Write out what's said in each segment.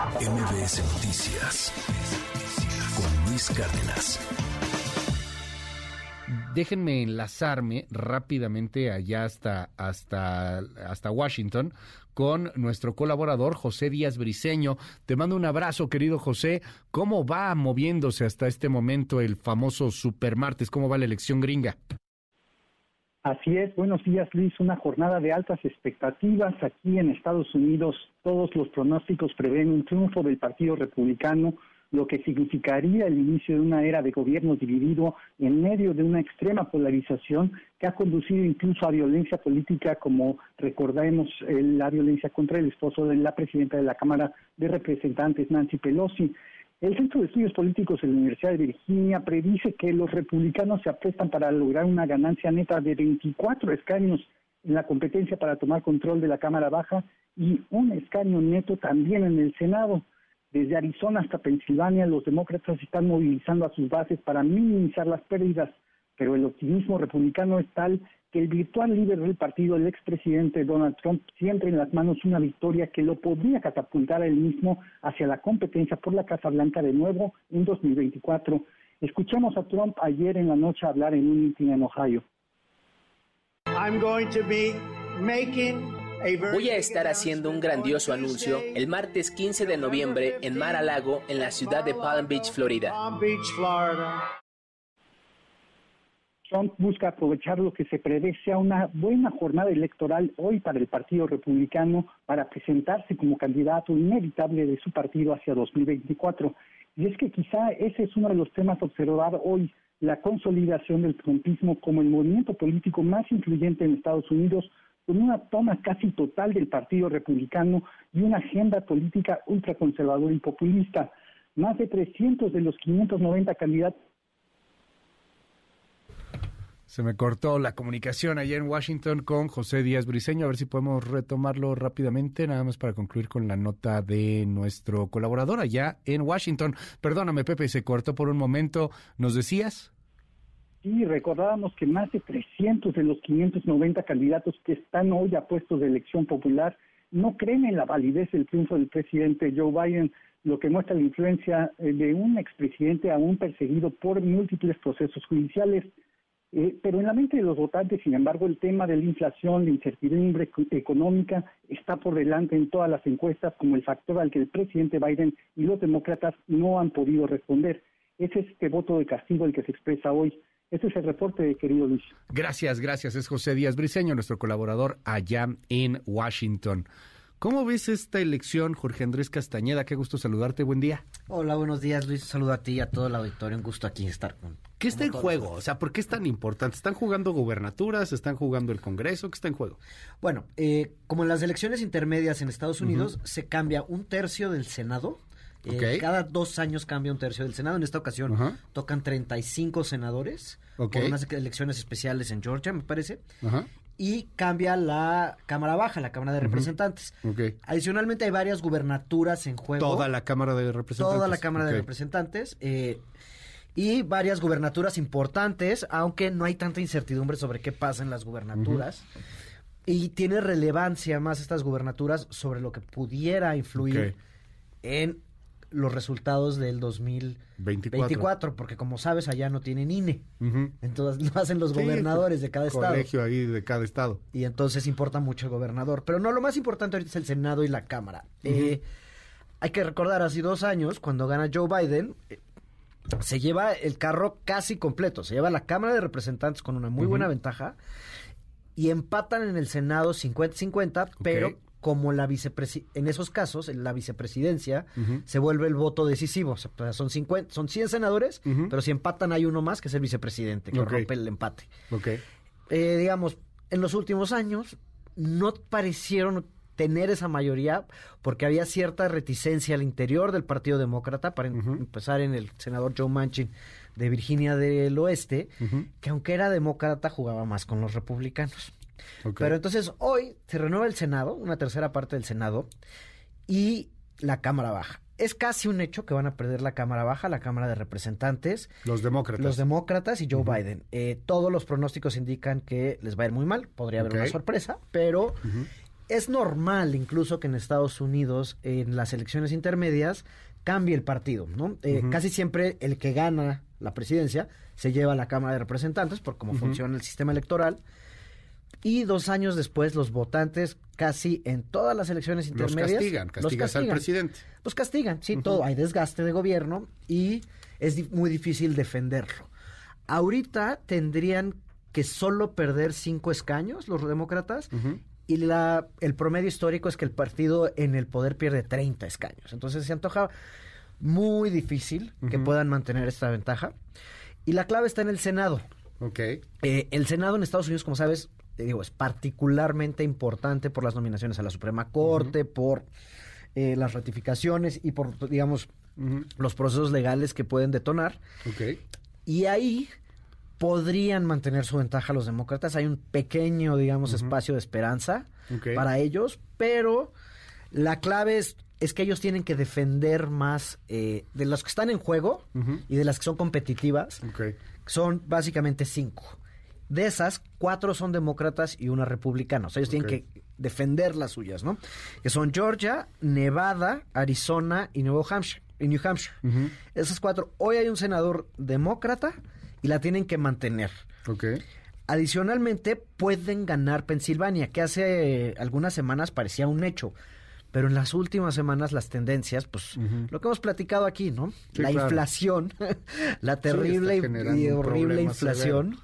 MBS Noticias con Luis Cárdenas. Déjenme enlazarme rápidamente allá hasta, hasta, hasta Washington con nuestro colaborador José Díaz Briceño. Te mando un abrazo, querido José. ¿Cómo va moviéndose hasta este momento el famoso Supermartes? ¿Cómo va la elección gringa? Así es, buenos días Luis, una jornada de altas expectativas aquí en Estados Unidos. Todos los pronósticos prevén un triunfo del Partido Republicano, lo que significaría el inicio de una era de gobierno dividido en medio de una extrema polarización que ha conducido incluso a violencia política, como recordemos la violencia contra el esposo de la presidenta de la Cámara de Representantes, Nancy Pelosi. El Centro de Estudios Políticos de la Universidad de Virginia predice que los republicanos se apuestan para lograr una ganancia neta de 24 escaños en la competencia para tomar control de la Cámara Baja y un escaño neto también en el Senado. Desde Arizona hasta Pensilvania, los demócratas están movilizando a sus bases para minimizar las pérdidas, pero el optimismo republicano es tal que el virtual líder del partido, el expresidente Donald Trump, siempre en las manos una victoria que lo podría catapultar a él mismo hacia la competencia por la Casa Blanca de nuevo en 2024. Escuchamos a Trump ayer en la noche hablar en un meeting en Ohio. Voy a estar haciendo un grandioso anuncio el martes 15 de noviembre en Mar-a-Lago, en la ciudad de Palm Beach, Florida. Trump busca aprovechar lo que se prevé sea una buena jornada electoral hoy para el Partido Republicano para presentarse como candidato inevitable de su partido hacia 2024. Y es que quizá ese es uno de los temas a observar hoy, la consolidación del trumpismo como el movimiento político más influyente en Estados Unidos, con una toma casi total del Partido Republicano y una agenda política ultraconservadora y populista. Más de 300 de los 590 candidatos se me cortó la comunicación allá en Washington con José Díaz Briceño. A ver si podemos retomarlo rápidamente, nada más para concluir con la nota de nuestro colaborador allá en Washington. Perdóname, Pepe, se cortó por un momento. ¿Nos decías? Sí, recordábamos que más de 300 de los 590 candidatos que están hoy a puestos de elección popular no creen en la validez del triunfo del presidente Joe Biden, lo que muestra la influencia eh, de un expresidente aún perseguido por múltiples procesos judiciales. Eh, pero en la mente de los votantes, sin embargo, el tema de la inflación, la incertidumbre económica está por delante en todas las encuestas como el factor al que el presidente Biden y los demócratas no han podido responder. Ese es este voto de castigo el que se expresa hoy. Este es el reporte, querido Luis. Gracias, gracias. Es José Díaz Briceño, nuestro colaborador allá en Washington. ¿Cómo ves esta elección, Jorge Andrés Castañeda? Qué gusto saludarte, buen día. Hola, buenos días, Luis. Saludo a ti y a todo el auditorio. Un gusto aquí estar con. ¿Qué está en juego? O sea, ¿por qué es tan importante? ¿Están jugando gubernaturas? ¿Están jugando el Congreso? ¿Qué está en juego? Bueno, eh, como en las elecciones intermedias en Estados Unidos, se cambia un tercio del Senado. Eh, cada dos años cambia un tercio del Senado. En esta ocasión tocan 35 senadores por unas elecciones especiales en Georgia, me parece. Ajá y cambia la Cámara Baja, la Cámara de Representantes. Adicionalmente hay varias gubernaturas en juego. Toda la Cámara de Representantes. Toda la Cámara de Representantes. Eh, y varias gubernaturas importantes, aunque no hay tanta incertidumbre sobre qué pasa en las gubernaturas. Y tiene relevancia más estas gubernaturas sobre lo que pudiera influir en los resultados del 2024, porque como sabes, allá no tienen INE. Entonces lo hacen los gobernadores de cada estado. Colegio ahí de cada estado. Y entonces importa mucho el gobernador. Pero no, lo más importante ahorita es el Senado y la Cámara. Eh, hay que recordar, hace dos años, cuando gana Joe Biden, eh, se lleva el carro casi completo. Se lleva la Cámara de Representantes con una muy buena ventaja y empatan en el Senado 50-50, pero como la vicepresidencia, en esos casos, la vicepresidencia se vuelve el voto decisivo. son 50, son 100 senadores, pero si empatan hay uno más que es el vicepresidente, que rompe el empate. Eh, digamos, en los últimos años no parecieron tener esa mayoría porque había cierta reticencia al interior del Partido Demócrata, para empezar en el senador Joe Manchin de Virginia del Oeste, que aunque era demócrata jugaba más con los republicanos. Pero entonces hoy se renueva el Senado, una tercera parte del Senado, y la Cámara Baja. Es casi un hecho que van a perder la Cámara Baja, la Cámara de Representantes. Los demócratas. Los demócratas y Joe Biden. Eh, todos los pronósticos indican que les va a ir muy mal, podría haber una sorpresa, pero es normal incluso que en Estados Unidos, en las elecciones intermedias, cambie el partido, ¿no? Eh, Casi siempre el que gana la presidencia se lleva a la Cámara de Representantes por cómo funciona el sistema electoral. Y dos años después, los votantes, casi en todas las elecciones Los intermedias. castigan, castigas al presidente. Los castigan, sí, todo. Hay desgaste de gobierno y es muy difícil defenderlo. Ahorita tendrían que solo perder cinco escaños los demócratas y la, el promedio histórico es que el partido en el poder pierde 30 escaños. Entonces se antoja muy difícil que puedan mantener esta ventaja. Y la clave está en el Senado. Ok. Eh, el Senado en Estados Unidos, como sabes, te digo, es particularmente importante por las nominaciones a la Suprema Corte, por eh, las ratificaciones y por, digamos, los procesos legales que pueden detonar. Y ahí podrían mantener su ventaja los demócratas. Hay un pequeño, digamos, espacio de esperanza para ellos, pero la clave es, es que ellos tienen que defender más eh, de los que están en juego y de las que son competitivas Ok. son básicamente cinco. De esas, cuatro son demócratas y una republicana. O sea, ellos tienen que defender las suyas, ¿no? Que son Georgia, Nevada, Arizona y Nuevo Hampshire. Y New Hampshire. Esas cuatro. Hoy hay un senador demócrata y la tienen que mantener. Ok. Adicionalmente, pueden ganar Pensilvania, que hace eh, algunas semanas parecía un hecho. Pero en las últimas semanas las tendencias, pues lo que hemos platicado aquí, ¿no? Sí, la claro. inflación, la terrible y- horrible inflación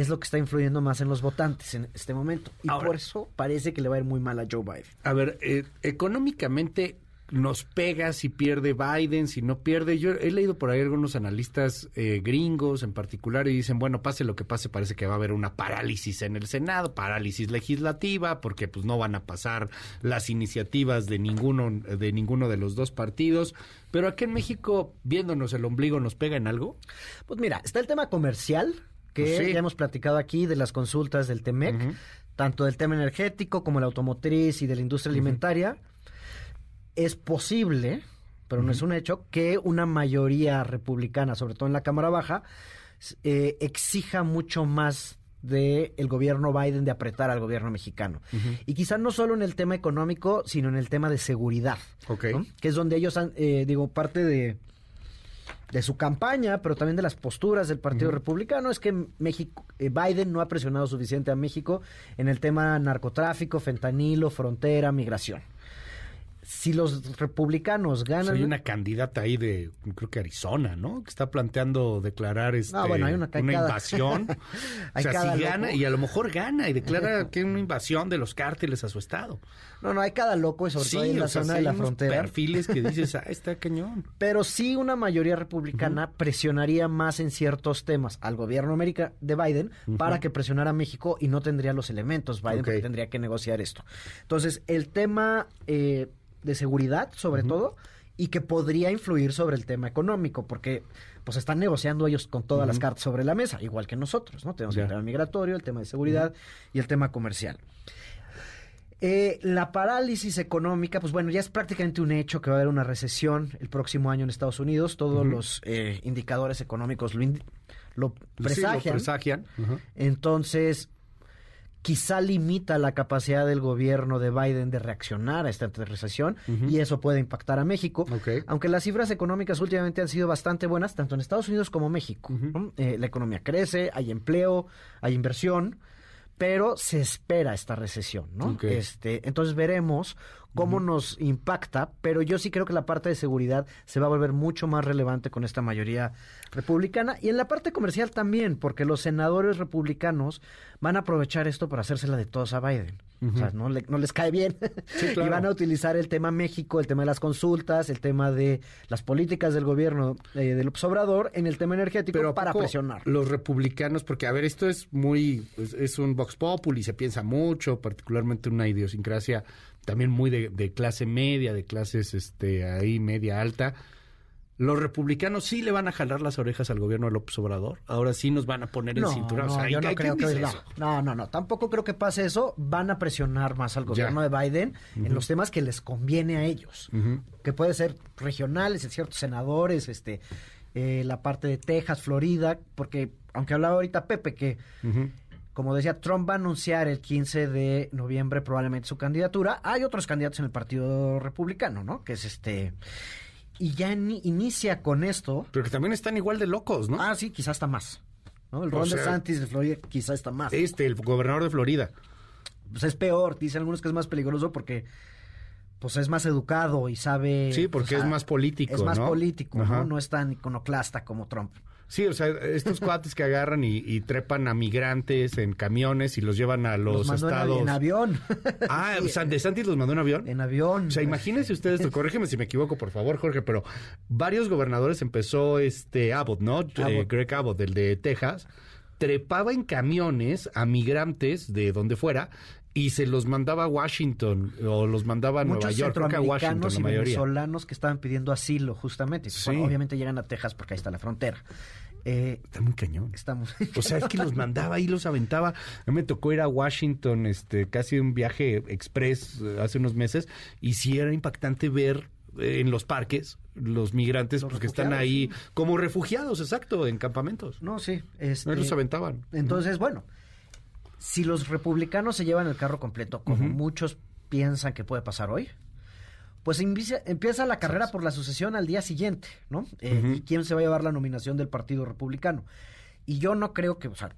es lo que está influyendo más en los votantes en este momento. Y Ahora- por eso parece que le va a ir muy mal a Joe Biden. A ver, eh, económicamente nos pega si pierde Biden, si no pierde. Yo he leído por ahí algunos analistas eh, gringos en particular y dicen, bueno, pase lo que pase, parece que va a haber una parálisis en el Senado, parálisis legislativa, porque pues no van a pasar las iniciativas de ninguno de ninguno de los dos partidos. Pero aquí en México, viéndonos el ombligo, ¿nos pega en algo? Pues mira, está el tema comercial, que Pues sí. ya hemos platicado aquí de las consultas del TEMEC, tanto del tema energético como la automotriz y de la industria alimentaria. Es posible, pero no es un hecho, que una mayoría republicana, sobre todo en la Cámara Baja, eh, exija mucho más del gobierno Biden de apretar al gobierno mexicano. Y quizá no solo en el tema económico, sino en el tema de seguridad. Ok. ¿no? Que es donde ellos han, eh, digo, parte de, de su campaña, pero también de las posturas del Partido Republicano, es que México, eh, Biden no ha presionado suficiente a México en el tema narcotráfico, fentanilo, frontera, migración. Si los republicanos ganan... hay una candidata ahí de, creo que Arizona, ¿no? Que está planteando declarar este, bueno, hay una invasión. Hay o sea, cada si loco. gana, y a lo mejor gana y declara que es una invasión de los cárteles a su estado. No, no, hay cada loco y sobre todo ahí en la sea, zona sí de la hay unos frontera. perfiles que dices, ah, está cañón. Pero sí una mayoría republicana presionaría más en ciertos temas al gobierno América de Biden para que presionara a México y no tendría los elementos Biden Ok. porque tendría que negociar esto. Entonces, el tema eh, de seguridad, sobre todo, y que podría influir sobre el tema económico, porque pues están negociando ellos con todas las cartas sobre la mesa, igual que nosotros, ¿no? Tenemos el tema migratorio, el tema de seguridad y el tema comercial. Eh, la parálisis económica, pues bueno, ya es prácticamente un hecho que va a haber una recesión el próximo año en Estados Unidos. Todos los eh, indicadores económicos lo, indi- lo Sí, lo presagian. presagian. Entonces, quizá limita la capacidad del gobierno de Biden de reaccionar a esta recesión y eso puede impactar a México. Aunque las cifras económicas últimamente han sido bastante buenas, tanto en Estados Unidos como México. Eh, la economía crece, hay empleo, hay inversión, pero se espera esta recesión, ¿no? Este, entonces veremos cómo nos impacta, pero yo sí creo que la parte de seguridad se va a volver mucho más relevante con esta mayoría republicana y en la parte comercial también, porque los senadores republicanos van a aprovechar esto para hacérsela de todos a Biden. O sea, no, le- no les cae bien. claro. y van a utilizar el tema México, el tema de las consultas, el tema de las políticas del gobierno eh, del Obrador en el tema energético Pero ¿a para presionar. Los republicanos, porque a ver, esto es muy, es, es un vox populi, se piensa mucho, particularmente una idiosincrasia también muy de, de clase media, de clases este ahí media alta. Los republicanos sí le van a jalar las orejas al gobierno de López Obrador. Ahora sí nos van a poner el cinturón. O No, sea, yo ¿y no creo que no. eso? no, no, no, tampoco creo que pase eso. Van a presionar más al gobierno de Biden en los temas que les conviene a ellos, que puede ser regionales, en ciertos senadores, este, eh, la parte de Texas, Florida, porque aunque hablaba ahorita Pepe que como decía, Trump va a anunciar el 15 de noviembre probablemente su candidatura. Hay otros candidatos en el Partido Republicano, ¿no? Que es este... Y ya ni- inicia con esto. Pero que también están igual de locos, ¿no? Ah, sí, quizás está más. ¿no? El O Ron sea- DeSantis de Florida quizás está más. Este, el gobernador de Florida. Pues es peor. Dicen algunos que es más peligroso porque pues es más educado y sabe... Sí, porque o sea, es más político, Es más ¿no? político, Ajá. ¿no? No es tan iconoclasta como Trump. Sí, o sea, estos cuates que agarran y, y trepan a migrantes en camiones y los llevan a los, Los mandó estados. en, avión. Ah, Sí, o sea, ¿De Santis los mandó en avión? En avión. O sea, imagínense ustedes, esto, corrígeme si me equivoco, por favor, Jorge, pero varios gobernadores empezó este Abbott, ¿no? Eh, Abbott. Greg Abbott, el de Texas, trepaba en camiones a migrantes de donde fuera y se los mandaba a Washington o los mandaba a Nueva York, creo que a Washington la y mayoría. venezolanos que estaban pidiendo asilo, justamente. Sí. Bueno, obviamente llegan a Texas porque ahí está la frontera. Eh, Está muy cañón. estamos... O sea, es que los mandaba y los aventaba. A mí me tocó ir a Washington, este, casi un viaje express eh, hace unos meses, y sí era impactante ver eh, en los parques los migrantes Los pues, que están ahí como refugiados, exacto, en campamentos. No, sí. No Este, los aventaban. Entonces, bueno, si los republicanos se llevan el carro completo, como muchos piensan que puede pasar hoy, pues empieza, la carrera por la sucesión al día siguiente, ¿no? Eh, y ¿Quién se va a llevar la nominación del Partido Republicano? Y yo no creo que, o sea,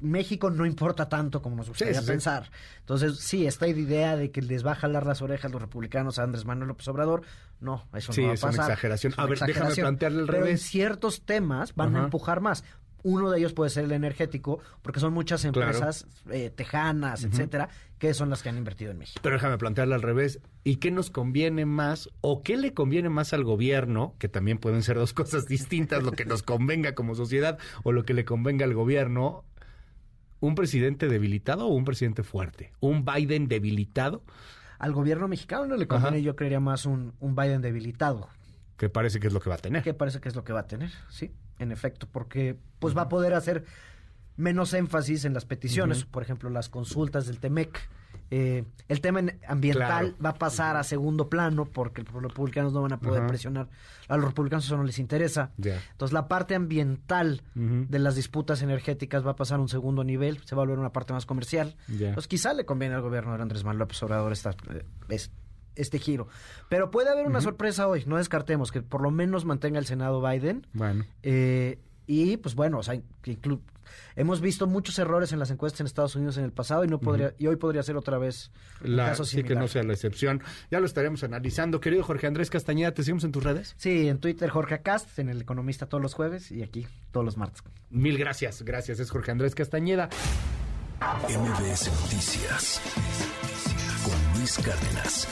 México no importa tanto como nos gustaría Sí, sí, sí. pensar. Entonces, sí, esta idea de que les va a jalar las orejas los republicanos a Andrés Manuel López Obrador, no, eso Sí, no va a es una pasar. exageración. Es una A ver, déjame exageración. plantearle al Pero en ciertos temas van a empujar más. Uno de ellos puede ser el energético, porque son muchas Claro. empresas eh, tejanas, etcétera, que son las que han invertido en México. Pero déjame plantearle al revés. ¿Y qué nos conviene más o qué le conviene más al gobierno? Que también pueden ser dos cosas distintas, lo que nos convenga como sociedad o lo que le convenga al gobierno. ¿Un presidente debilitado o un presidente fuerte? ¿Un Biden debilitado? Al gobierno mexicano no le conviene, Ajá. yo creería más un, un Biden debilitado, Que parece que es lo que va a tener. que parece que es lo que va a tener, sí, en efecto, porque pues va a poder hacer menos énfasis en las peticiones, por ejemplo, las consultas del TEMEC. Eh, el tema en- ambiental Claro. va a pasar a segundo plano porque los republicanos no van a poder presionar. A los republicanos eso no les interesa. Entonces la parte ambiental de las disputas energéticas va a pasar a un segundo nivel, se va a volver una parte más comercial. Entonces quizá le conviene al gobierno de Andrés Manuel López Obrador esta, eh, es- este giro. Pero puede haber una sorpresa hoy, no descartemos que por lo menos mantenga el Senado Biden. Bueno. eh, y pues bueno, o sea, hemos visto muchos errores en las encuestas en Estados Unidos en el pasado y no podría y hoy podría ser otra vez un La, caso sí que no sea la excepción. Ya lo estaremos analizando. Querido Jorge Andrés Castañeda, ¿te seguimos en tus redes? Sí, en Twitter Jorge Acast, en El Economista todos los jueves y aquí todos los martes. Mil gracias. Gracias. Es Jorge Andrés Castañeda. MBS Noticias Luis Cárdenas.